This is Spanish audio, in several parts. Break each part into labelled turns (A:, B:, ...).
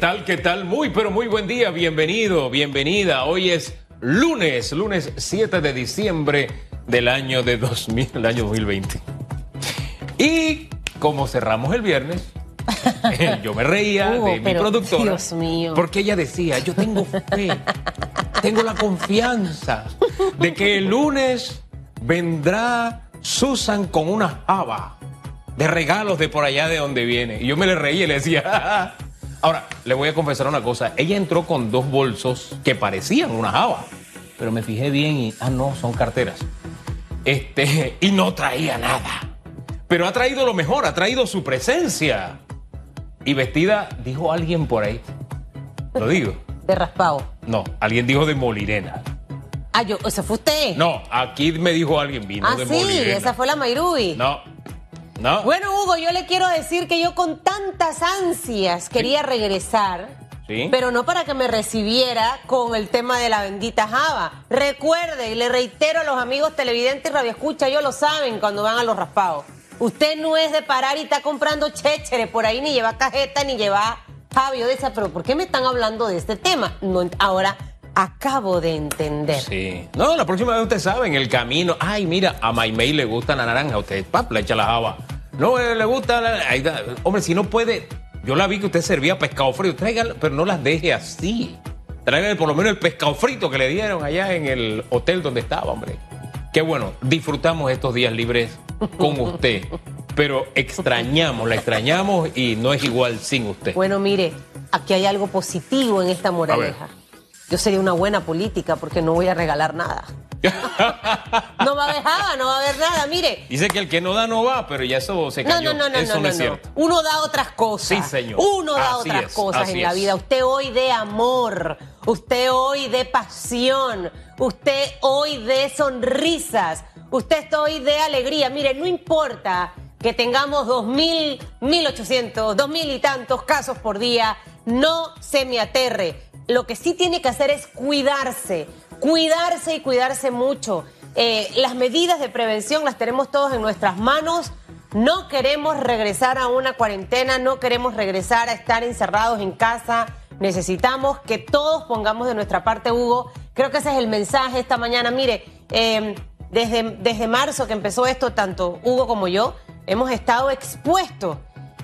A: tal? ¿Qué tal? Muy, pero muy buen día. Bienvenido, bienvenida. Hoy es lunes, lunes 7 de diciembre del año de 2000, el año 2020. Y como cerramos el viernes, yo me reía
B: Hugo,
A: de mi productora.
B: Dios mío.
A: Porque ella decía, yo tengo fe, tengo la confianza de que el lunes vendrá Susan con una java de regalos de por allá de donde viene. Y yo me le reía y le decía, ahora, le voy a confesar una cosa, ella entró con dos bolsos que parecían una java, pero me fijé bien y, ah, no, son carteras. Este, y no traía nada. Pero ha traído lo mejor, ha traído su presencia. Y vestida, dijo alguien por ahí. Lo digo.
B: De raspado.
A: No, alguien dijo de Molirena.
B: Ah, yo, ¿ese fue usted?
A: No, aquí me dijo alguien, vino
B: Ah,
A: de
B: sí,
A: Molirena.
B: esa fue la Mayrubi.
A: No, no.
B: Bueno, Hugo, yo le quiero decir que yo con tantas ansias quería regresar,
A: Sí.
B: pero no para que me recibiera con el tema de la bendita Java. Recuerde, y le reitero a los amigos televidentes y radioescucha, ellos lo saben cuando van a los raspados. Usted no es de parar y está comprando chéchere por ahí, ni lleva cajeta, ni lleva Javi. Yo decía, pero ¿por qué me están hablando de este tema? No, ahora acabo de entender.
A: Sí. No, la próxima vez usted sabe, en el camino. Ay, mira, a Maymay le gusta la naranja. Usted, pap, le echa la java. No, eh, le gusta la. ahí da. Hombre, si no puede. Yo la vi que usted servía pescado frito. Tráigalo, pero no las deje así. Tráigale por lo menos el pescado frito que le dieron allá en el hotel donde estaba, hombre. Qué bueno, disfrutamos estos días libres con usted. Pero extrañamos, la extrañamos y no es igual sin usted.
B: Bueno, mire, aquí hay algo positivo en esta moraleja. Yo sería una buena política porque no voy a regalar nada. No va a haber java, no va a haber nada, mire.
A: Dice que el que no da no va, pero ya eso se cayó.
B: no, no, no,
A: eso
B: no,
A: no, es
B: no, no.
A: cierto.
B: Uno da otras cosas.
A: Sí, señor.
B: Uno da
A: Así
B: otras
A: es,
B: cosas en la
A: es.
B: vida. Usted hoy de amor, usted hoy de pasión, usted hoy de sonrisas, usted hoy de alegría. Mire, no importa que tengamos dos mil, mil ochocientos, dos mil y tantos casos por día, no se me aterre. Lo que sí tiene que hacer es cuidarse, cuidarse y cuidarse mucho. Eh, las medidas de prevención las tenemos todos en nuestras manos. No queremos regresar a una cuarentena, no queremos regresar a estar encerrados en casa. Necesitamos que todos pongamos de nuestra parte, Hugo. Creo que ese es el mensaje esta mañana. Mire, eh, desde, desde marzo que empezó esto, tanto Hugo como yo, hemos estado expuestos.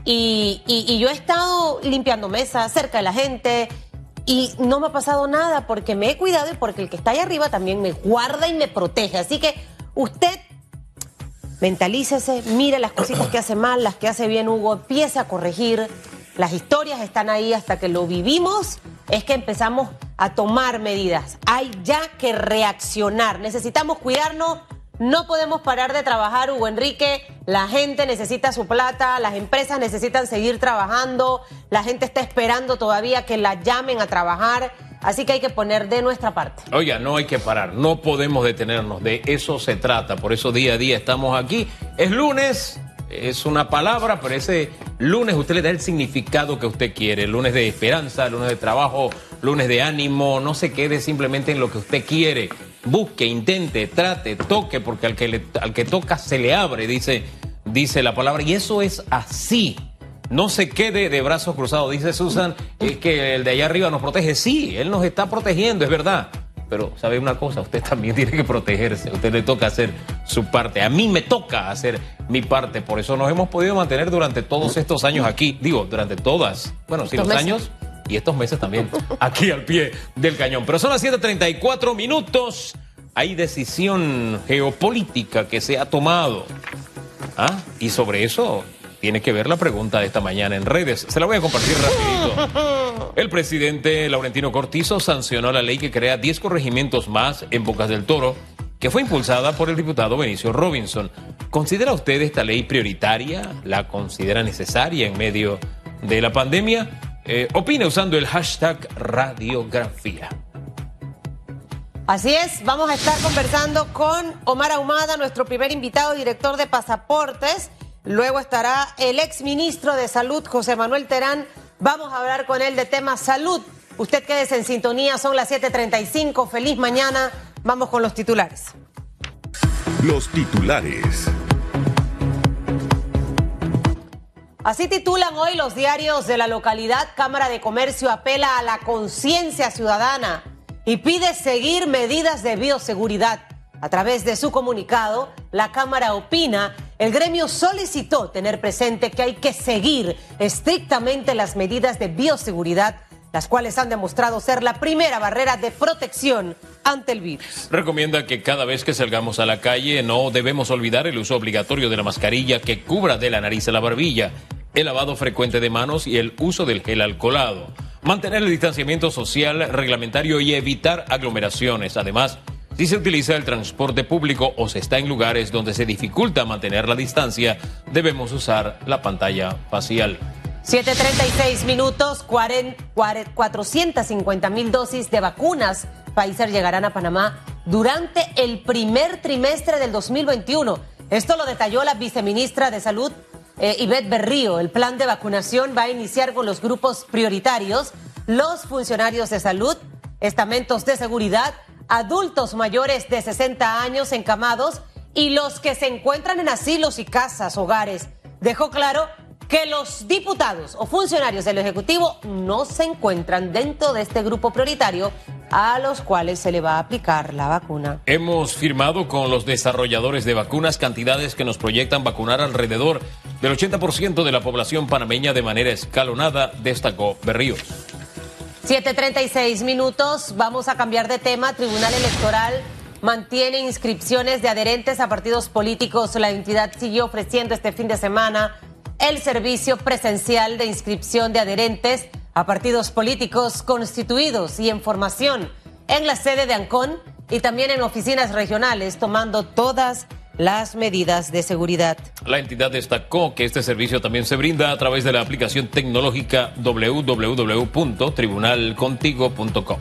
B: Y- y yo he estado limpiando mesas cerca de la gente y no me ha pasado nada porque me he cuidado y porque el que está ahí arriba también me guarda y me protege. Así que usted mentalícese, mire las cositas que hace mal, las que hace bien Hugo, empiece a corregir. Las historias están ahí hasta que lo vivimos, es que empezamos a tomar medidas. Hay ya que reaccionar. Necesitamos cuidarnos. No podemos parar de trabajar, Hugo Enrique. La gente necesita su plata, las empresas necesitan seguir trabajando, la gente está esperando todavía que la llamen a trabajar. Así que hay que poner de nuestra parte.
A: Oiga, no hay que parar, no podemos detenernos, de eso se trata, por eso día a día estamos aquí. Es lunes, es una palabra, pero ese lunes usted le da el significado que usted quiere, lunes de esperanza, lunes de trabajo, lunes de ánimo, no se quede simplemente en lo que usted quiere. Busque, intente, trate, toque, porque al que, le- al que toca se le abre, dice, dice la palabra, y eso es así. No se quede de brazos cruzados, dice Susan, es que el de allá arriba nos protege. Sí, él nos está protegiendo, es verdad. Pero, ¿sabe una cosa? Usted también tiene que protegerse. A usted le toca hacer su parte. A mí me toca hacer mi parte. Por eso nos hemos podido mantener durante todos estos años aquí. Digo, durante todas. Bueno, sí, los años y estos meses también. Aquí al pie del cañón. Pero son las 7:34 minutos. Hay decisión geopolítica que se ha tomado. ¿Ah? Y sobre eso tiene que ver la pregunta de esta mañana en redes. Se la voy a compartir rapidito. El presidente Laurentino Cortizo sancionó la ley que crea 10 corregimientos más en Bocas del Toro, que fue impulsada por el diputado Benicio Robinson. ¿Considera usted esta ley prioritaria? ¿La considera necesaria en medio de la pandemia? Eh, opine usando el hashtag radiografía.
B: Así es, vamos a estar conversando con Omar Ahumada, nuestro primer invitado, director de pasaportes. Luego estará el ex ministro de Salud, José Manuel Terán. Vamos a hablar con él de temas salud. Usted quédese en sintonía, son las 7:35. Feliz mañana. Vamos con los titulares.
C: Los titulares.
B: Así titulan hoy los diarios de la localidad. Cámara de Comercio apela a la conciencia ciudadana y pide seguir medidas de bioseguridad. A través de su comunicado, la Cámara opina, el gremio solicitó tener presente que hay que seguir estrictamente las medidas de bioseguridad, las cuales han demostrado ser la primera barrera de protección ante el virus.
A: Recomienda que cada vez que salgamos a la calle no debemos olvidar el uso obligatorio de la mascarilla que cubra de la nariz a la barbilla, el lavado frecuente de manos y el uso del gel alcoholado. Mantener el distanciamiento social reglamentario y evitar aglomeraciones. Además, si se utiliza el transporte público o se está en lugares donde se dificulta mantener la distancia, debemos usar la pantalla facial.
B: 736 minutos, 450 mil dosis de vacunas Pfizer llegarán a Panamá durante el primer trimestre del 2021. Esto lo detalló la viceministra de Salud, eh, Ivette Berrío. El plan de vacunación va a iniciar con los grupos prioritarios, los funcionarios de salud, estamentos de seguridad, adultos mayores de 60 años encamados y los que se encuentran en asilos y casas, hogares. Dejó claro que los diputados o funcionarios del Ejecutivo no se encuentran dentro de este grupo prioritario a los cuales se le va a aplicar la vacuna.
A: Hemos firmado con los desarrolladores de vacunas cantidades que nos proyectan vacunar alrededor del 80% de la población panameña de manera escalonada, destacó Berríos.
B: 7.36 minutos, vamos a cambiar de tema. Tribunal Electoral mantiene inscripciones de adherentes a partidos políticos. La entidad siguió ofreciendo este fin de semana el servicio presencial de inscripción de adherentes a partidos políticos constituidos y en formación en la sede de Ancón y también en oficinas regionales, tomando todas las medidas de seguridad.
A: La entidad destacó que este servicio también se brinda a través de la aplicación tecnológica www.tribunalcontigo.com.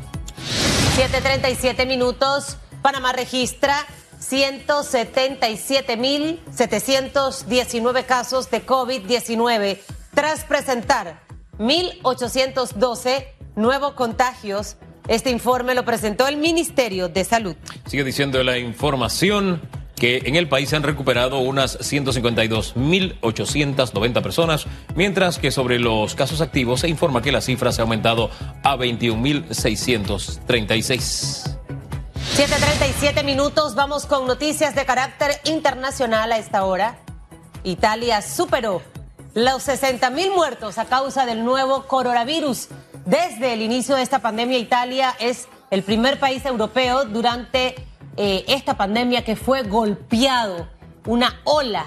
B: 737 minutos. Panamá registra 177.719 casos de COVID-19 tras presentar 1.812 nuevos contagios. Este informe lo presentó el Ministerio de Salud.
A: Sigue diciendo la información que en el país se han recuperado unas 152.890 personas, mientras que sobre los casos activos se informa que la cifra se ha aumentado a 21.636.
B: 7.37 minutos, vamos con noticias de carácter internacional a esta hora. Italia superó los 60.000 muertos a causa del nuevo coronavirus. Desde el inicio de esta pandemia, Italia es el primer país europeo durante eh, esta pandemia que fue golpeado, una ola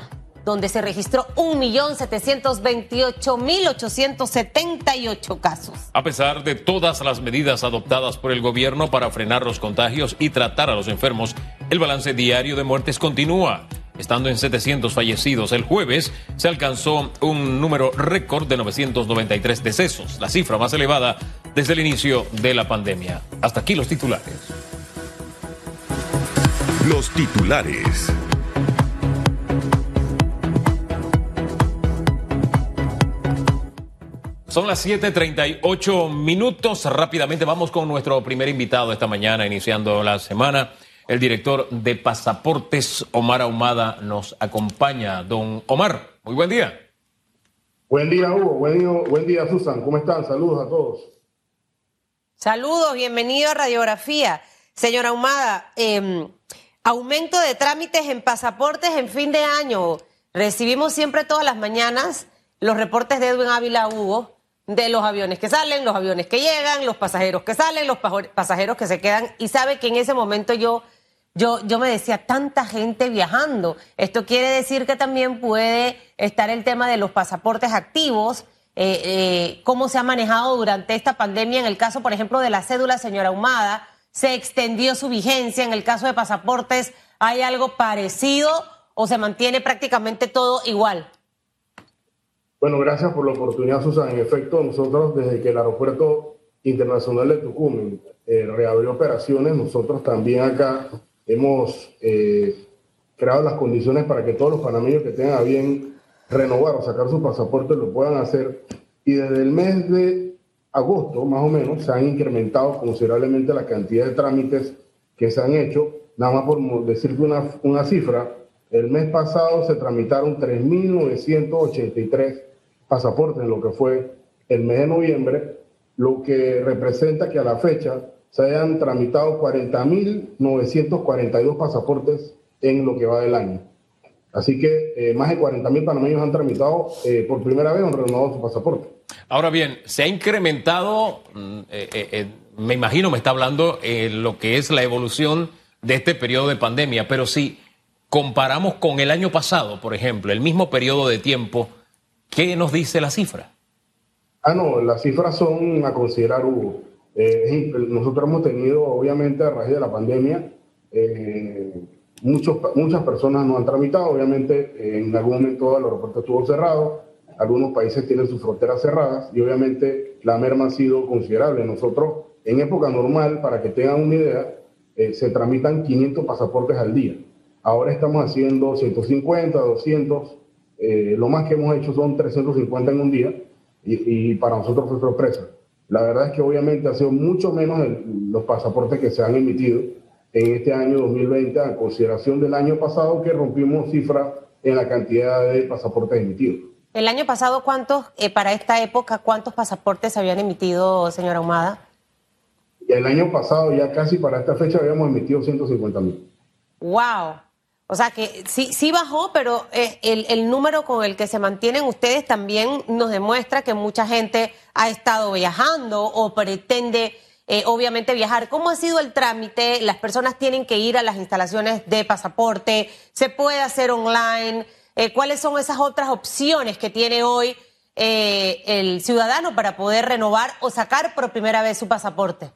B: donde se registró 1.728.878 casos.
A: A pesar de todas las medidas adoptadas por el gobierno para frenar los contagios y tratar a los enfermos, el balance diario de muertes continúa. Estando en 700 fallecidos el jueves, se alcanzó un número récord de 993 decesos, la cifra más elevada desde el inicio de la pandemia. Hasta aquí los titulares.
C: Los titulares.
A: Son las 7:38 minutos. Rápidamente vamos con nuestro primer invitado esta mañana, iniciando la semana. El director de Pasaportes, Omar Ahumada, nos acompaña. Don Omar, muy buen día.
D: Buen día, Hugo. Buen día, buen día, Susan. ¿Cómo están? Saludos a todos.
B: Saludos, bienvenido a Radiografía. Señora Ahumada, em, aumento de trámites en pasaportes en fin de año. Recibimos siempre todas las mañanas los reportes de Edwin Ávila Hugo de los aviones que salen, los aviones que llegan, los pasajeros que salen, los pasajeros que se quedan. Y sabe que en ese momento yo, yo, yo me decía, tanta gente viajando. Esto quiere decir que también puede estar el tema de los pasaportes activos. Eh, eh, cómo se ha manejado durante esta pandemia. En el caso, por ejemplo, de la cédula, señora Humada, se extendió su vigencia. En el caso de pasaportes, ¿hay algo parecido o se mantiene prácticamente todo igual?
D: Bueno, gracias por la oportunidad, Susan. En efecto, nosotros desde que el Aeropuerto Internacional de Tucumán eh, reabrió operaciones, nosotros también acá hemos eh, creado las condiciones para que todos los panameños que tengan a bien renovar o sacar su pasaporte lo puedan hacer. Y desde el mes de agosto, más o menos, se han incrementado considerablemente la cantidad de trámites que se han hecho. Nada más por decirte una, una cifra, el mes pasado se tramitaron 3.983 pasaportes en lo que fue el mes de noviembre, lo que representa que a la fecha se hayan tramitado 40.942 pasaportes en lo que va del año. Así que eh, más de 40.000 panameños han tramitado eh, por primera vez, han renovado su pasaporte.
A: Ahora bien, se ha incrementado, mm, eh, me imagino me está hablando lo que es la evolución de este periodo de pandemia, pero si comparamos con el año pasado, por ejemplo, el mismo periodo de tiempo, ¿qué nos dice la cifra?
D: Ah, no, las cifras son a considerar, Hugo. Eh, nosotros hemos tenido, obviamente, a raíz de la pandemia, eh, muchos, muchas personas no han tramitado. Obviamente, en algún momento el aeropuerto estuvo cerrado, algunos países tienen sus fronteras cerradas y obviamente la merma ha sido considerable. Nosotros, en época normal, para que tengan una idea, eh, se tramitan 500 pasaportes al día. Ahora estamos haciendo 150, 200. Lo más que hemos hecho son 350 en un día y, y para nosotros fue sorpresa. La verdad es que obviamente ha sido mucho menos los pasaportes que se han emitido en este año 2020 a consideración del año pasado que rompimos cifra en la cantidad de pasaportes emitidos.
B: El año pasado, ¿cuántos, eh, para esta época, cuántos pasaportes se habían emitido, señora Ahumada?
D: El año pasado, ya casi para esta fecha, habíamos emitido 150 mil.
B: ¡Wow! O sea que sí, sí bajó, pero eh, el, número con el que se mantienen ustedes también nos demuestra que mucha gente ha estado viajando o pretende eh, obviamente viajar. ¿Cómo ha sido el trámite? Las personas tienen que ir a las instalaciones de pasaporte, se puede hacer online. Eh, ¿Cuáles son esas otras opciones que tiene hoy el ciudadano para poder renovar o sacar por primera vez su pasaporte?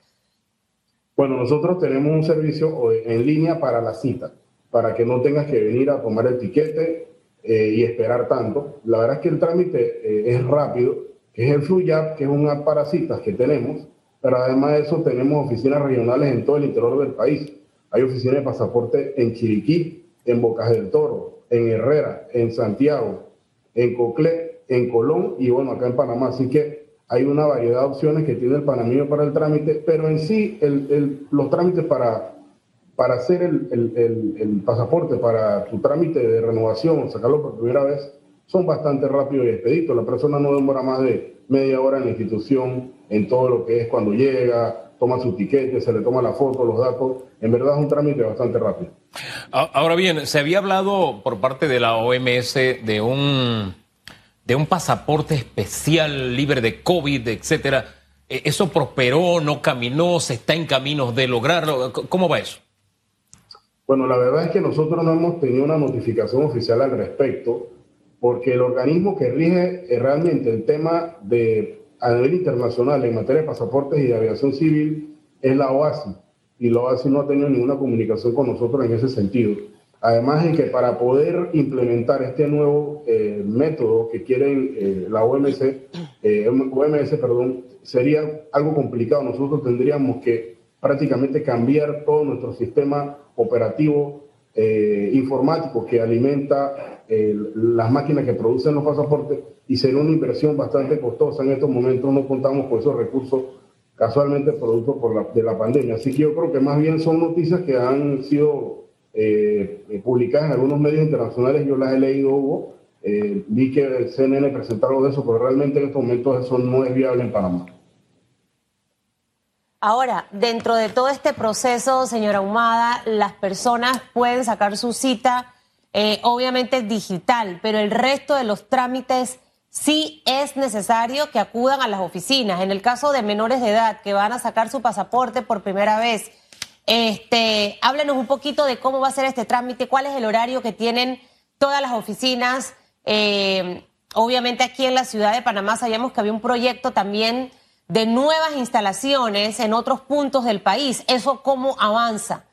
D: Bueno, nosotros tenemos un servicio en línea para la cita para que no tengas que venir a tomar el tiquete eh, y esperar tanto. La verdad es que el trámite eh, es rápido, que es el FluYap, que es un app para citas que tenemos, pero además de eso tenemos oficinas regionales en todo el interior del país. Hay oficinas de pasaporte en Chiriquí, en Bocas del Toro, en Herrera, en Santiago, en Coclé, en Colón y bueno, acá en Panamá. Así que hay una variedad de opciones que tiene el panameño para el trámite, pero en sí los trámites para para hacer el, pasaporte, para tu trámite de renovación, sacarlo por primera vez, son bastante rápidos y expeditos. La persona no demora más de media hora en la institución, en todo lo que es cuando llega, toma su tiquete, se le toma la foto, los datos. En verdad es un trámite bastante rápido.
A: Ahora bien, se había hablado por parte de la OMS de un, de un pasaporte especial libre de COVID, etcétera. ¿E-, ¿Eso prosperó, no caminó, se está en caminos de lograrlo? ¿Cómo va eso?
D: Bueno, la verdad es que nosotros no hemos tenido una notificación oficial al respecto, porque el organismo que rige eh, realmente el tema de a nivel internacional en materia de pasaportes y de aviación civil es la OASI, y la OASI no ha tenido ninguna comunicación con nosotros en ese sentido. Además de que para poder implementar este nuevo eh, método que quieren eh, la OMS, OMS perdón, sería algo complicado. Nosotros tendríamos que prácticamente cambiar todo nuestro sistema operativo eh, informático que alimenta eh, las máquinas que producen los pasaportes y sería una inversión bastante costosa. En estos momentos no contamos con esos recursos casualmente producto por la, de la pandemia. Así que yo creo que más bien son noticias que han sido eh, publicadas en algunos medios internacionales, yo las he leído, Hugo, vi que el CNN presentó algo de eso, pero realmente en estos momentos eso no es viable en Panamá.
B: Ahora, dentro de todo este proceso, señora Humada, las personas pueden sacar su cita, eh, obviamente digital, pero el resto de los trámites sí es necesario que acudan a las oficinas. En el caso de menores de edad que van a sacar su pasaporte por primera vez, este, háblenos un poquito de cómo va a ser este trámite, cuál es el horario que tienen todas las oficinas. Eh, obviamente aquí en la ciudad de Panamá sabíamos que había un proyecto también de nuevas instalaciones en otros puntos del país. ¿Eso cómo avanza?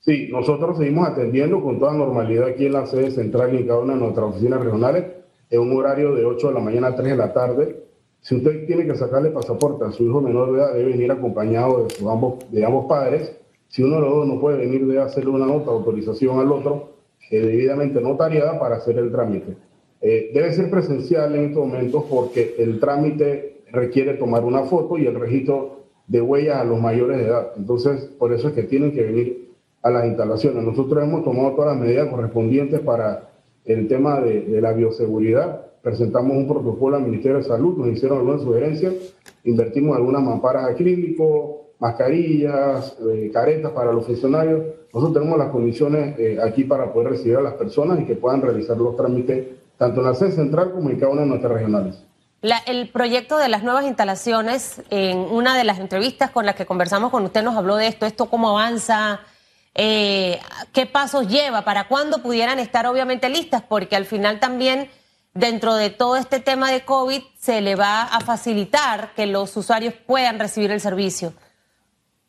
D: Sí, nosotros seguimos atendiendo con toda normalidad aquí en la sede central y en cada una de nuestras oficinas regionales en un horario de 8 de la mañana a 3 de la tarde. Si usted tiene que sacarle pasaporte a su hijo menor de edad, debe venir acompañado de, ambos, de ambos padres. Si uno de los dos no puede venir, debe hacerle una nota de autorización al otro, eh, debidamente notariada, para hacer el trámite. Eh, debe ser presencial en estos momentos porque el trámite requiere tomar una foto y el registro de huellas a los mayores de edad. Entonces, por eso es que tienen que venir a las instalaciones. Nosotros hemos tomado todas las medidas correspondientes para el tema de, la bioseguridad presentamos un protocolo al Ministerio de Salud, nos hicieron algunas sugerencias, invertimos algunas mamparas acrílicos, mascarillas, eh, caretas para los funcionarios. Nosotros tenemos las condiciones eh, aquí para poder recibir a las personas y que puedan realizar los trámites tanto en la sede central como en cada una de nuestras regionales.
B: El proyecto de las nuevas instalaciones, en una de las entrevistas con las que conversamos con usted nos habló de esto, esto cómo avanza, eh, qué pasos lleva, para cuándo pudieran estar obviamente listas, porque al final también dentro de todo este tema de COVID se le va a facilitar que los usuarios puedan recibir el servicio.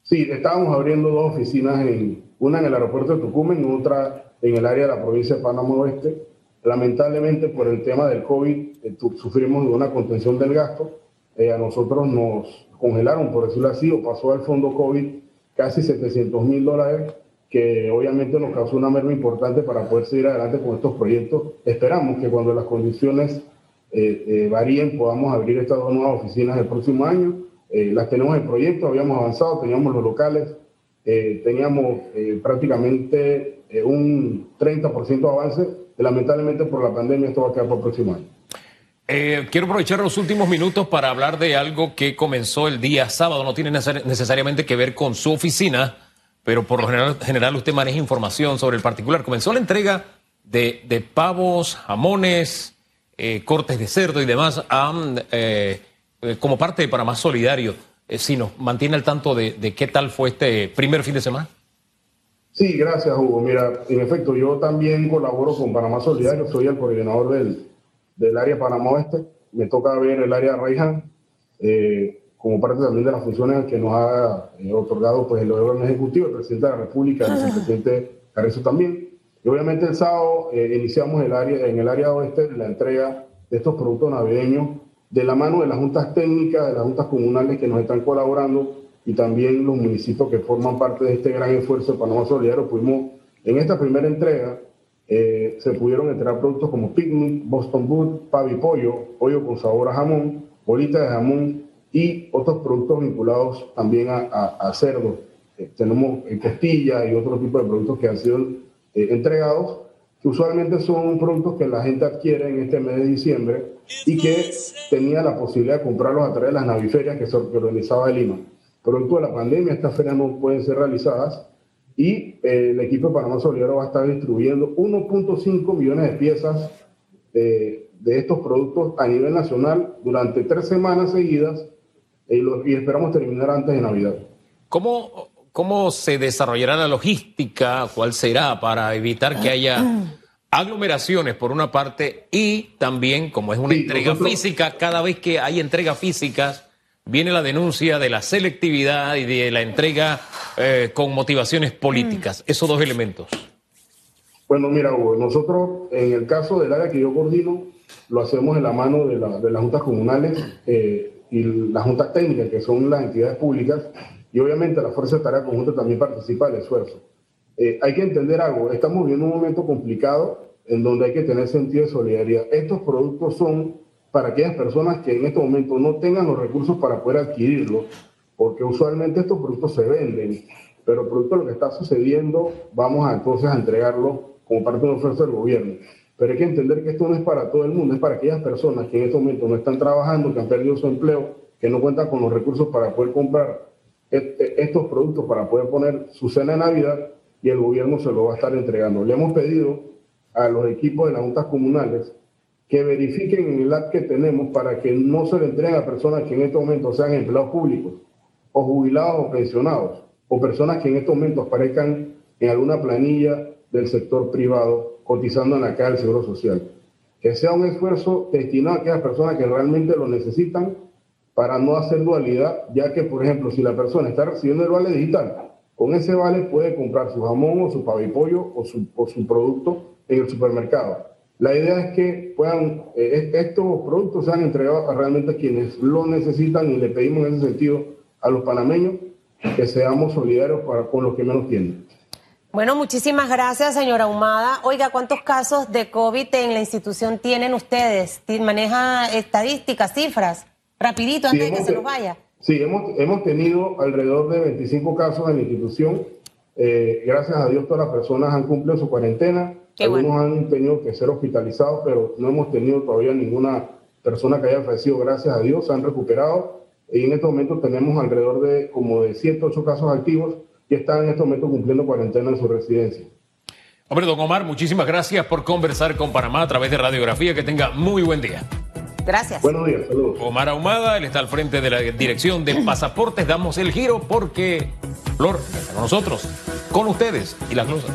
D: Sí, estábamos abriendo dos oficinas, en, una en el aeropuerto de Tucumán otra en el área de la provincia de Panamá Oeste. Lamentablemente, por el tema del COVID, eh, sufrimos de una contención del gasto. Eh, a nosotros nos congelaron, por decirlo así, o pasó al fondo COVID casi 700 mil dólares, que obviamente nos causó una merma importante para poder seguir adelante con estos proyectos. Esperamos que cuando las condiciones eh, varíen podamos abrir estas dos nuevas oficinas el próximo año eh, las tenemos en proyecto, habíamos avanzado, teníamos los locales, eh, teníamos eh, prácticamente un 30% de avance. Lamentablemente por la pandemia esto va a quedar para el próximo año.
A: quiero aprovechar los últimos minutos para hablar de algo que comenzó el día sábado. No tiene necesariamente que ver con su oficina, pero por lo general, usted maneja información sobre el particular. Comenzó la entrega de, pavos, jamones, cortes de cerdo y demás a eh, como parte de Panamá Solidario, eh, si nos mantiene al tanto de, qué tal fue este primer fin de semana.
D: Sí, gracias Hugo. Mira, en efecto, yo también colaboro con Panamá Solidario, soy el coordinador del, del área Panamá Oeste, me toca ver el área Raihan, eh, como parte también de las funciones que nos ha otorgado pues, el órgano ejecutivo, el presidente de la República, el vicepresidente Carrizo también. Y obviamente el sábado iniciamos el área, en el área oeste la entrega de estos productos navideños de la mano de las juntas técnicas, de las juntas comunales que nos están colaborando y también los municipios que forman parte de este gran esfuerzo de Panamá Solidario, pudimos, en esta primera entrega, eh, se pudieron entregar productos como picnic, Boston Boot, pavi pollo, pollo con sabor a jamón, bolitas de jamón y otros productos vinculados también a, cerdo. Eh, tenemos eh, costilla y otro tipo de productos que han sido entregados usualmente son productos que la gente adquiere en este mes de diciembre y que tenía la posibilidad de comprarlos a través de las naviferias que se organizaba en Lima. Producto de la pandemia, estas ferias no pueden ser realizadas y eh, el equipo de Panamá Solidario va a estar distribuyendo 1.5 millones de piezas de, estos productos a nivel nacional durante tres semanas seguidas y, y esperamos terminar antes de Navidad.
A: ¿Cómo, ¿Cómo se desarrollará la logística? ¿Cuál será para evitar que haya aglomeraciones por una parte y también, como es una entrega física, cada vez que hay entregas físicas, viene la denuncia de la selectividad y de la entrega eh, con motivaciones políticas. Mm. Esos dos elementos.
D: Bueno, mira, Hugo, nosotros en el caso del área que yo coordino, lo hacemos en la mano de, las juntas comunales eh, y las juntas técnicas, que son las entidades públicas y obviamente la Fuerza de Tarea Conjunta también participa del esfuerzo. Eh, hay que entender algo, estamos viviendo un momento complicado en donde hay que tener sentido de solidaridad. Estos productos son para aquellas personas que en este momento no tengan los recursos para poder adquirirlos, porque usualmente estos productos se venden, pero producto de lo que está sucediendo, vamos entonces a entregarlo como parte de un esfuerzo del gobierno. Pero hay que entender que esto no es para todo el mundo, es para aquellas personas que en este momento no están trabajando, que han perdido su empleo, que no cuentan con los recursos para poder comprar estos productos para poder poner su cena de Navidad y el gobierno se lo va a estar entregando. Le hemos pedido a los equipos de las juntas comunales que verifiquen en el app que tenemos para que no se le entreguen a personas que en este momento sean empleados públicos o jubilados o pensionados o personas que en estos momentos aparezcan en alguna planilla del sector privado cotizando en la caja del Seguro Social. Que sea un esfuerzo destinado a aquellas personas que realmente lo necesitan para no hacer dualidad, ya que, por ejemplo, si la persona está recibiendo el vale digital, con ese vale puede comprar su jamón o su pavipollo o su, o su producto en el supermercado. La idea es que puedan, eh, estos productos sean entregados realmente a quienes lo necesitan y le pedimos en ese sentido a los panameños que seamos solidarios para, con los que menos tienen.
B: Bueno, muchísimas gracias, señora Humada. Oiga, ¿cuántos casos de COVID en la institución tienen ustedes? ¿Maneja estadísticas, cifras? Rapidito, antes de que se nos vaya.
D: Sí, hemos, hemos tenido alrededor de 25 casos en la institución. Eh, gracias a Dios todas las personas han cumplido su cuarentena. Algunos han tenido que ser hospitalizados, pero no hemos tenido todavía ninguna persona que haya fallecido, gracias a Dios, se han recuperado. Y en este momento tenemos alrededor de como de 7, 8 casos activos que están en este momento cumpliendo cuarentena en su residencia.
A: Hombre, don Omar, muchísimas gracias por conversar con Panamá a través de Radiografía. Que tenga muy buen día.
B: Gracias.
D: Buenos días, saludos.
A: Omar Ahumada, él está al frente de la dirección de pasaportes. Damos el giro porque Flor está con nosotros, con ustedes y las cosas.